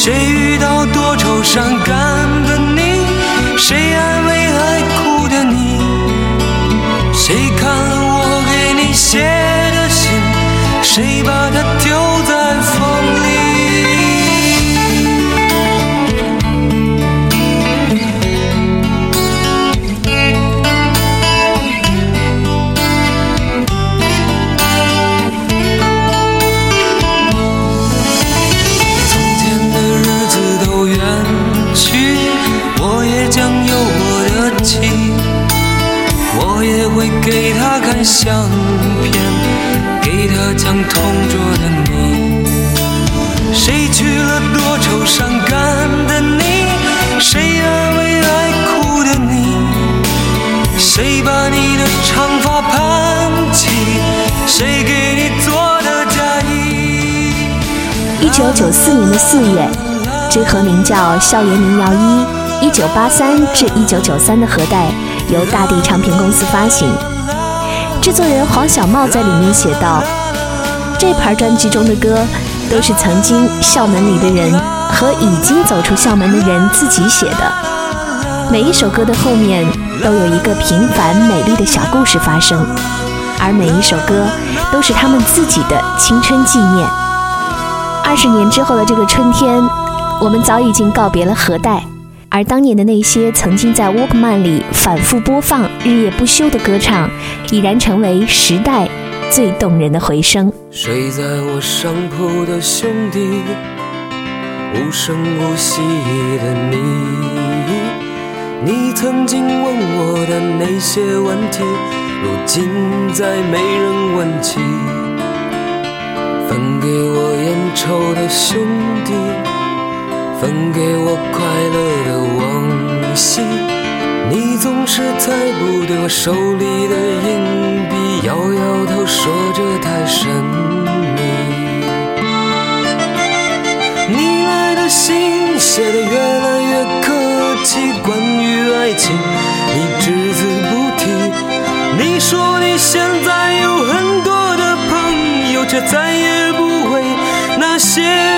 谁遇到多愁善感的你？谁给她看相片，给她讲同桌的你。谁去了多愁善感的你？谁安慰爱哭的你？谁把你的长发盘起？谁给你做的嫁衣？一九九四年的四月，这盒名叫《校园民谣一》一九八三至一九九三的盒带由大地唱片公司发行。制作人黄小茂在里面写道：“这盘专辑中的歌，都是曾经校门里的人和已经走出校门的人自己写的。每一首歌的后面都有一个平凡美丽的小故事发生，而每一首歌都是他们自己的青春纪念。”二十年之后的这个春天，我们早已经告别了盒带，而当年的那些曾经在 Walkman 里反复播放、日夜不休的歌唱，已然成为时代最动人的回声。睡在我上铺的兄弟，无声无息的你，你曾经问我的那些问题，如今再没人问起。分给我烟抽的兄弟，分给我快乐的往昔。你总是猜不对我手里的硬币，摇摇头说这太神秘。你来的信写的越来越客气，关于爱情你只字不提。你说你现在有很多的朋友，却再也不为那些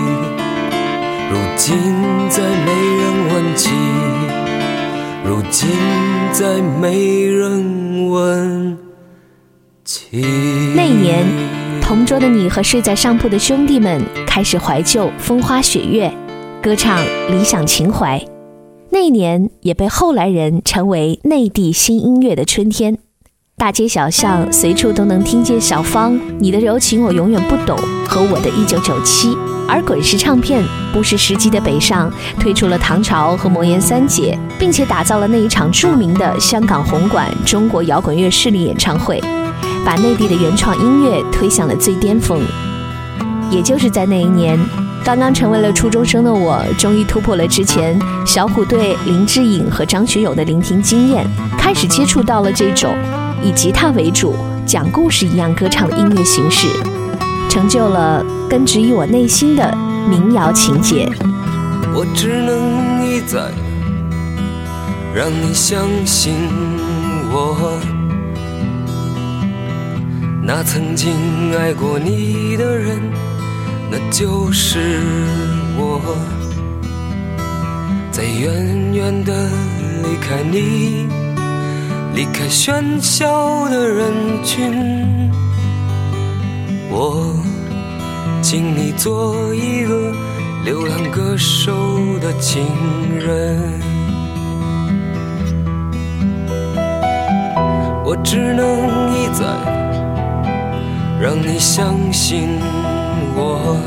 如今再没人问起，如今再没人问起。那年，同桌的你和睡在上铺的兄弟们开始怀旧风花雪月，歌唱理想情怀。那年也被后来人称为内地新音乐的春天，大街小巷随处都能听见小芳《你的柔情我永远不懂》和我的一九九七。而滚石唱片不失时机的北上，推出了唐朝和魔岩三杰，并且打造了那一场著名的香港红馆中国摇滚乐势力演唱会，把内地的原创音乐推向了最巅峰。也就是在那一年，刚刚成为了初中生的我，终于突破了之前小虎队、林志颖和张学友的聆听经验，开始接触到了这种以吉他为主、讲故事一样歌唱的音乐形式，成就了根植于我内心的民谣情节。我只能一再让你相信我，那曾经爱过你的人，那就是我。在远远的离开你，离开喧嚣的人群，我请你做一个流浪歌手的情人。我只能一再让你相信我，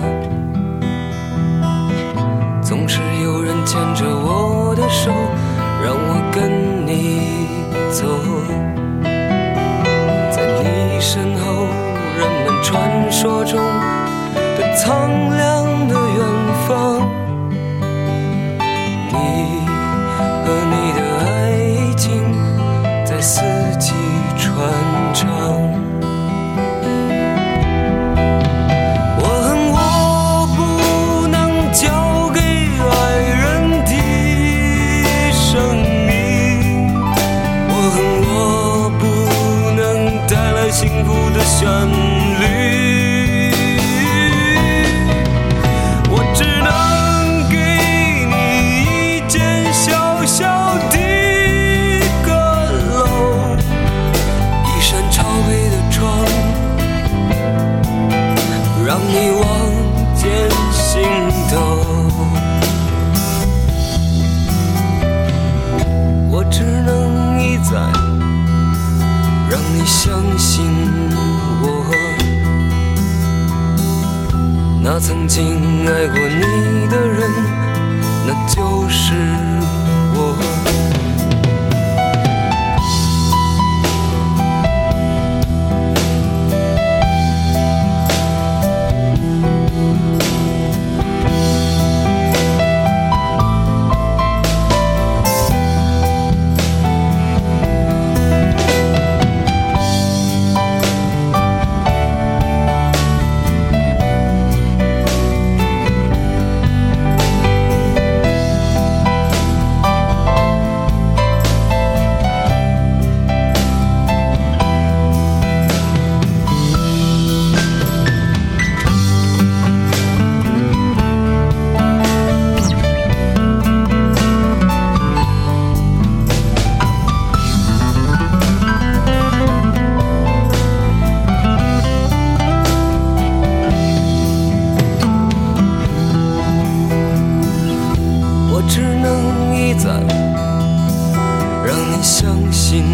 总是有人牵着我的手，让我跟你走。在你身后，人们传说中的苍凉就是在让你相信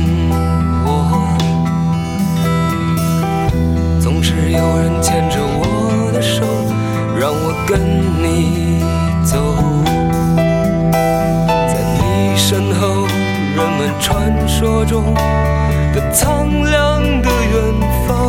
我。总是有人牵着我的手让我跟你走。在你身后人们传说中的苍凉的远方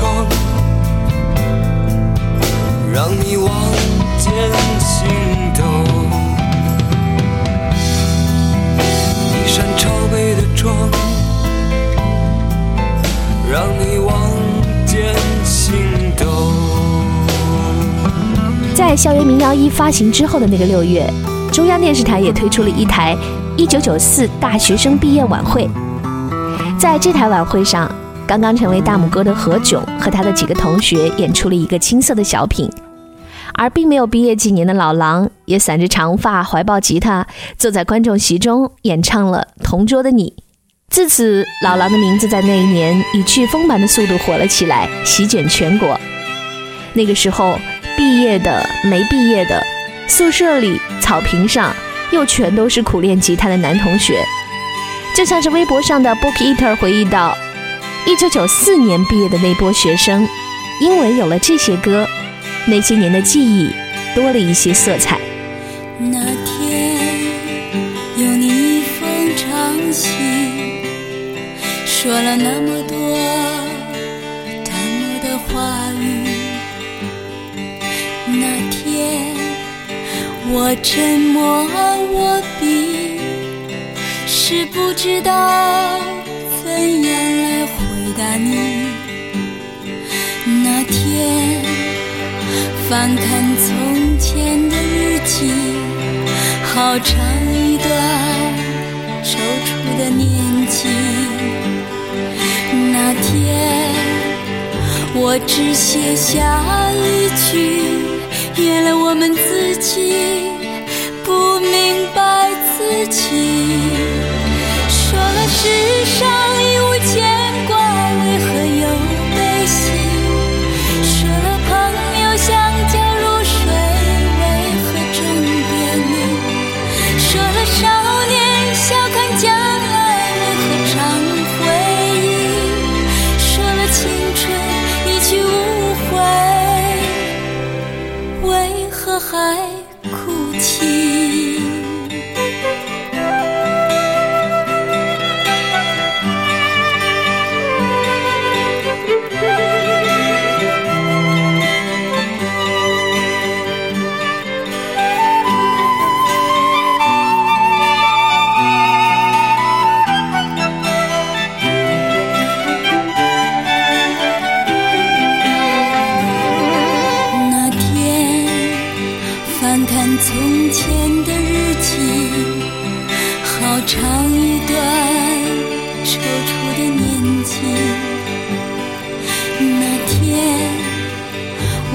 窗。让你望见心头，一扇朝北的窗，让你望见心头。在校园民谣一发行之后的那个六月，中央电视台也推出了一台1994大学生毕业晚会。在这台晚会上，刚刚成为大拇哥的何炅和他的几个同学演出了一个青涩的小品，而并没有毕业几年的老狼也散着长发，怀抱吉他，坐在观众席中演唱了《同桌的你》。自此，老狼的名字在那一年以飓风般的速度火了起来，席卷全国。那个时候，毕业的、没毕业的，宿舍里、草坪上，又全都是苦练吉他的男同学。就像是微博上的 Book Eater 回忆到，一九九四年毕业的那波学生，因为有了这些歌，那些年的记忆多了一些色彩。那天有你一封长信，说了那么多淡漠的话语。那天我沉默，我闭，是不知道怎样来回答你。那天。翻看从前的日记，好长一段踌躇的年纪。那天，我只写下一句：原来我们自己不明白自己。说了世上已无牵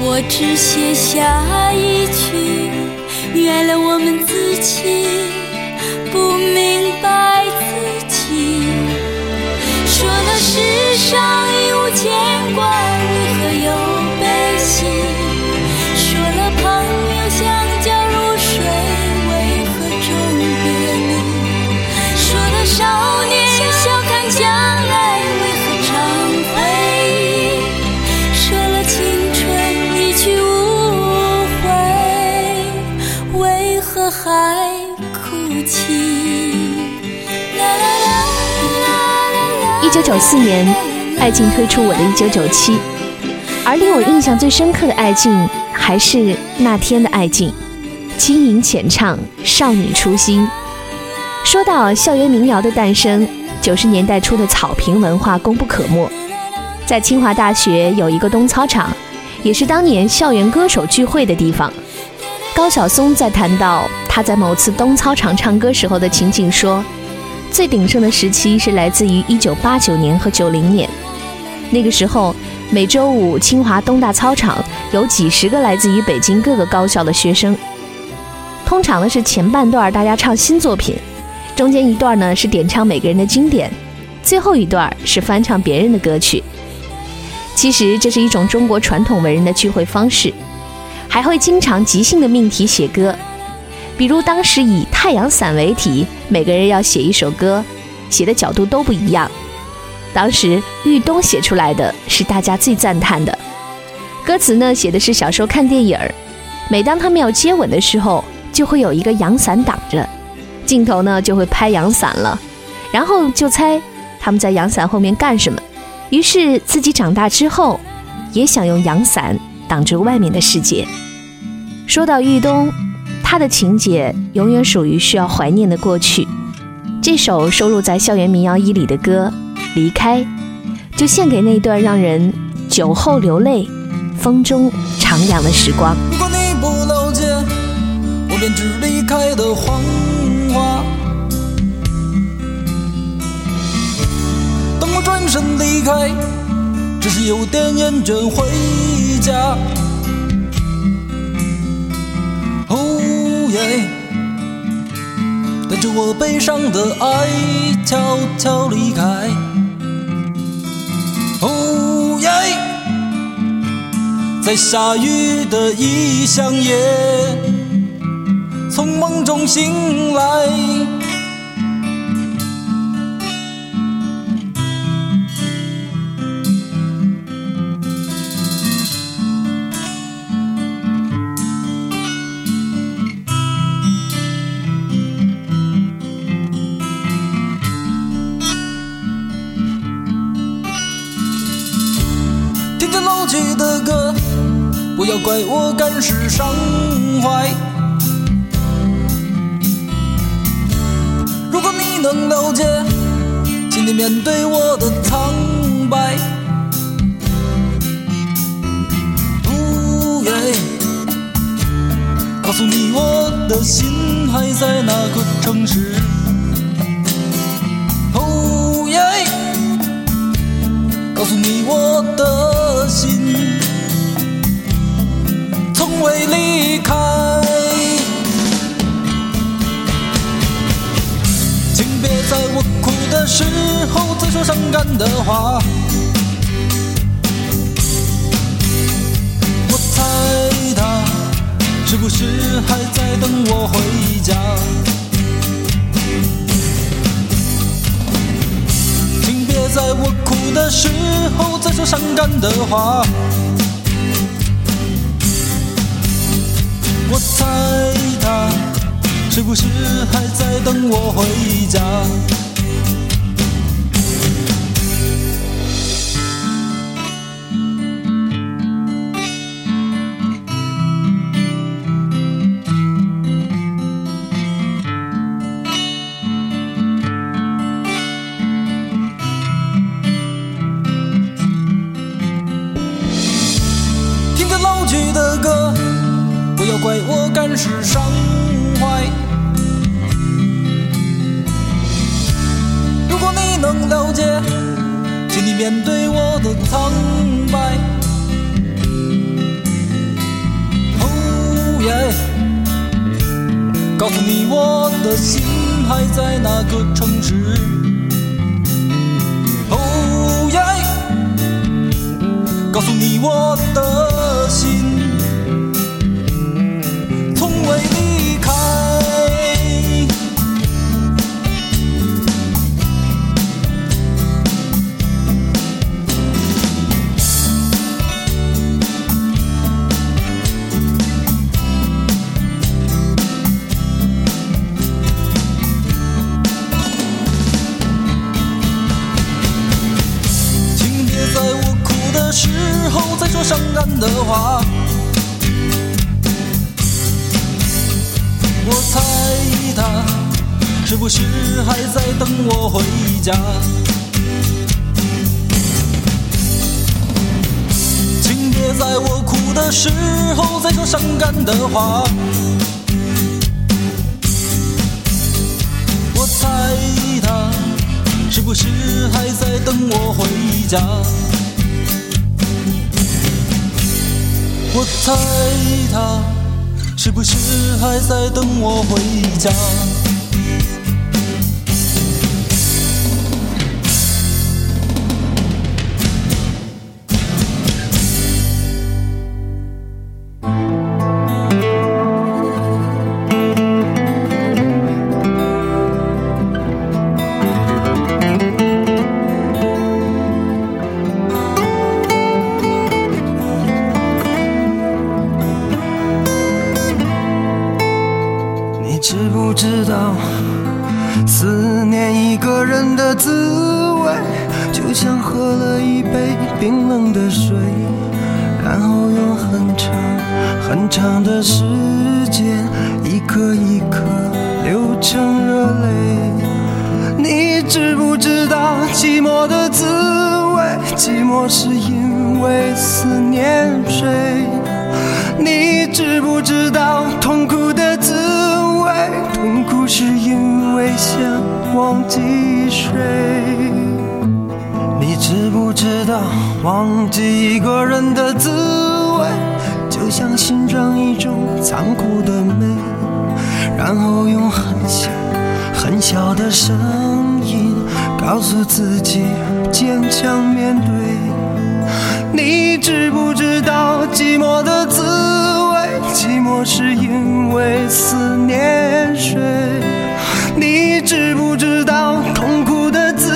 我只写下一句：原来我们自己不明白。九四年，爱敬推出《我的一九九七》，而令我印象最深刻的爱敬，还是那天的爱敬，轻盈浅唱，少女初心。说到校园民谣的诞生，九十年代初的草坪文化功不可没。在清华大学有一个东操场，也是当年校园歌手聚会的地方。高晓松在谈到他在某次东操场唱歌时候的情景说：“最鼎盛的时期是来自于1989年和90年，那个时候每周五清华东大操场有几十个来自于北京各个高校的学生。通常呢是前半段大家唱新作品，中间一段呢是点唱每个人的经典，最后一段是翻唱别人的歌曲。其实这是一种中国传统文人的聚会方式，还会经常即兴的命题写歌。比如当时以太阳伞为题，每个人要写一首歌，写的角度都不一样。当时豫东写出来的是大家最赞叹的，歌词呢写的是小时候看电影儿，每当他们要接吻的时候，就会有一个阳伞挡着，镜头呢就会拍阳伞了，然后就猜他们在阳伞后面干什么。于是自己长大之后，也想用阳伞挡住外面的世界。说到豫东。他的情节永远属于需要怀念的过去。这首收录在《校园民谣一》里的歌《离开》，就献给那段让人酒后流泪、风中徜徉的时光。如果你不了解，我便只离开的谎话。当我转身离开，只是有点厌倦回家。带着我悲伤的爱悄悄离开。哦耶，在下雨的异乡夜，从梦中醒来。怪我感时伤怀。如果你能了解，请你面对我的苍白。哦耶，告诉你我的心还在那个城市。哦耶。告诉你我的心从未离开，请别在我哭的时候再说伤感的话。我猜他是不是还在等我回家？请别在我哭的时候再说伤感的话。我猜他是不是还在等我回家？是伤怀。如果你能了解，请你面对我的苍白。哦耶，告诉你我的心还在那个城市。哦耶。告诉你我的心从等我回家？请别在我哭的时候再说伤感的话。我猜他是不是还在等我回家。我猜他是不是还在等我回家？很长的时间，一颗一颗流成热泪。你知不知道寂寞的滋味？寂寞是因为思念谁？你知不知道痛苦的滋味？痛苦是因为想忘记谁？你知不知道忘记一个人的滋味，就像欣赏一种残酷的美，然后用很小很小的声音告诉自己坚强面对。你知不知道寂寞的滋味？寂寞是因为思念谁？你知不知道痛苦的滋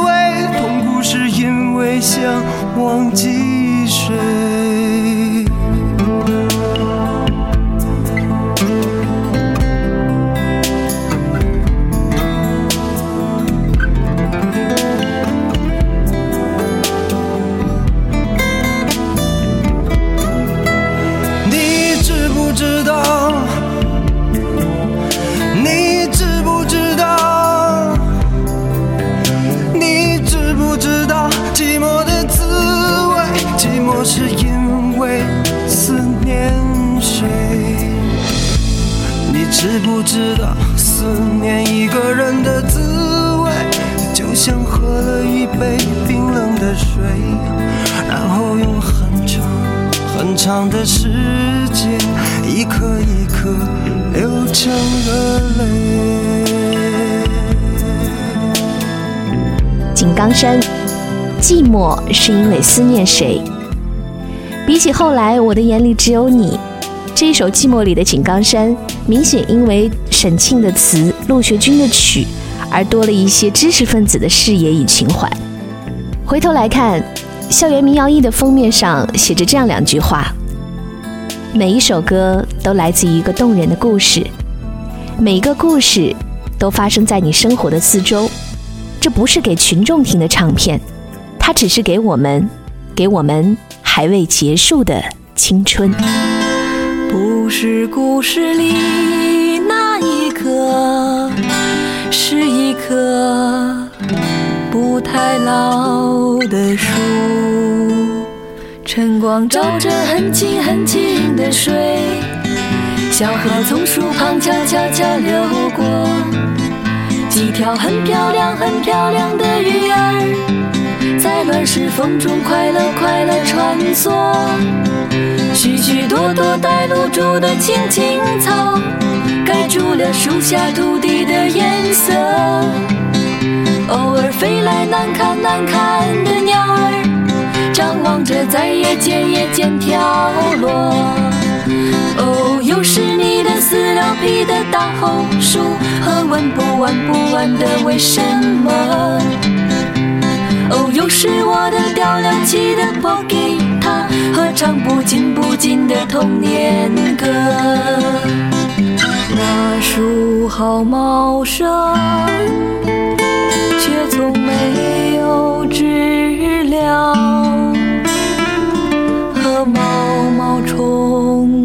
味？痛苦是因为想忘记是因为思念谁？比起后来，我的眼里只有你。这一首《寂寞》里的井冈山，明显因为沈庆的词、陆学军的曲，而多了一些知识分子的视野与情怀。回头来看，《校园民谣一》的封面上写着这样两句话：每一首歌都来自于一个动人的故事，每一个故事都发生在你生活的四周。这不是给群众听的唱片，它只是给我们，给我们还未结束的青春。不是故事里那一棵，是一棵不太老的树。晨光照着很清很清的水，小河从树旁悄悄悄流过。几条很漂亮很漂亮的鱼儿，在乱石缝中快乐快乐穿梭。许许多多带露珠的青青草，盖住了树下土地的颜色。偶尔飞来难看难看的鸟儿，张望着在夜间夜间跳落。哦，又是你的饲料皮的大红薯和问不完不完的为什么。哦，又是我的调了起的破吉他和唱不尽不尽的童年歌。那树好茂盛，却从没有知了和毛毛虫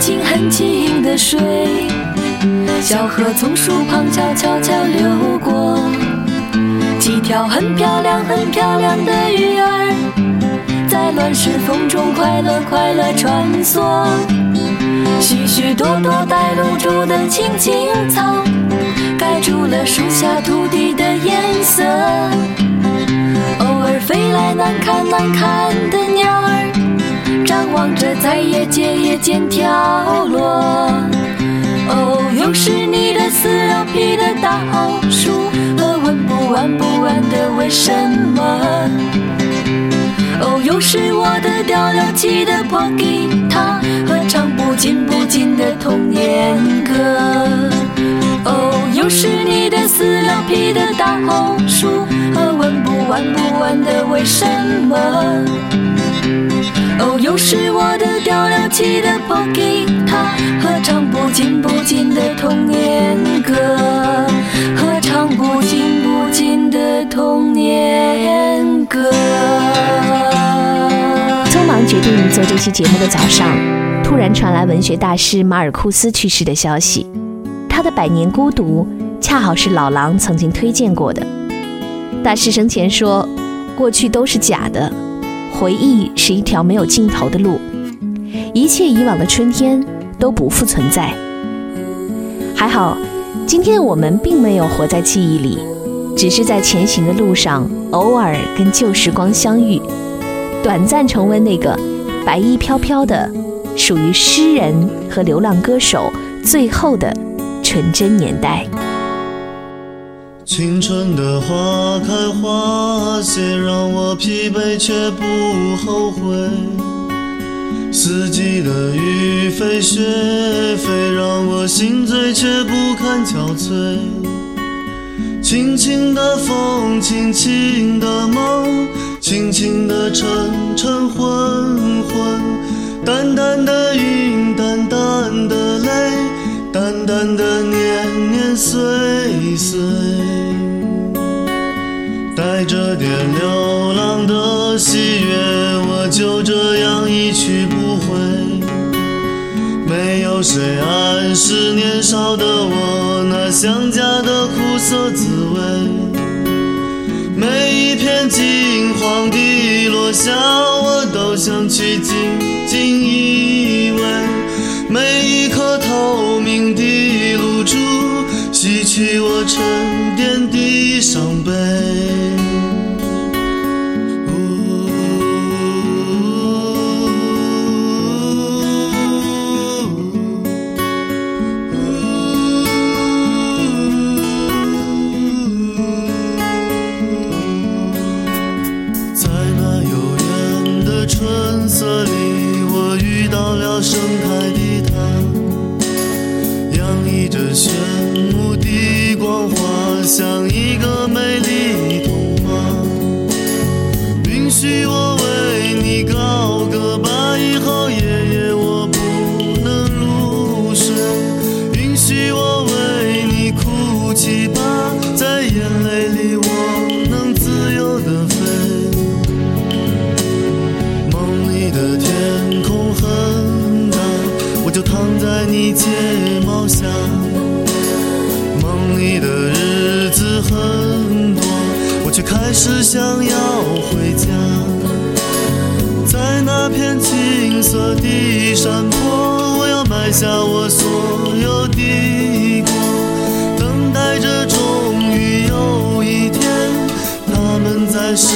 清很清的水，小河从树旁悄悄悄流过，几条很漂亮很漂亮的鱼儿，在乱石缝中快乐快乐穿梭。许许多多带露珠的青青草，盖住了树下土地的颜色。偶尔飞来难看难看的鸟儿，张望着在夜间夜间跳落。哦，又是你的撕了皮的大红书和问不完不完的为什么。哦，又是我的掉了漆的破吉他和唱不尽不尽的童年歌。哦，又是你的撕了皮的大红书和问不完不完的为什么。哦，又是我的掉了漆的破吉他和唱不尽不尽的童年歌，和唱不尽不尽的童年歌。匆忙决定做这期节目的早上，突然传来文学大师马尔库斯去世的消息。他的《百年孤独》恰好是老狼曾经推荐过的。大师生前说：“过去都是假的，回忆是一条没有尽头的路，一切以往的春天都不复存在。”还好，今天我们并没有活在记忆里，只是在前行的路上偶尔跟旧时光相遇。短暂重温那个白衣飘飘的、属于诗人和流浪歌手最后的纯真年代。青春的花开花谢，让我疲惫却不后悔。四季的雨飞雪飞，让我心醉却不堪憔悴。轻轻的风，轻轻的梦，轻轻的沉沉昏昏，淡淡的云，淡淡的泪，淡淡的年年岁岁，带着点流浪的喜悦，我就这样一去不回。没有谁暗示年少的我那想家的苦涩滋味。每一片金黄的落下，我都想去紧紧依偎。每一颗头，去我沉淀的色的山坡，我要埋下我所有的过，等待着终于有一天，他们在世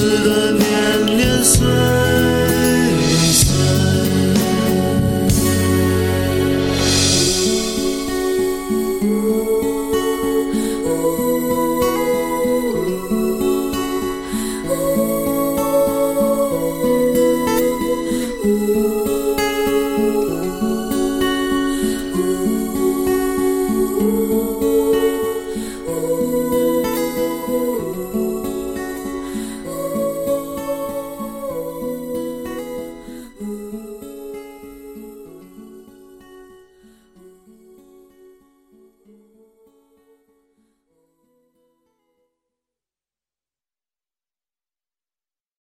时的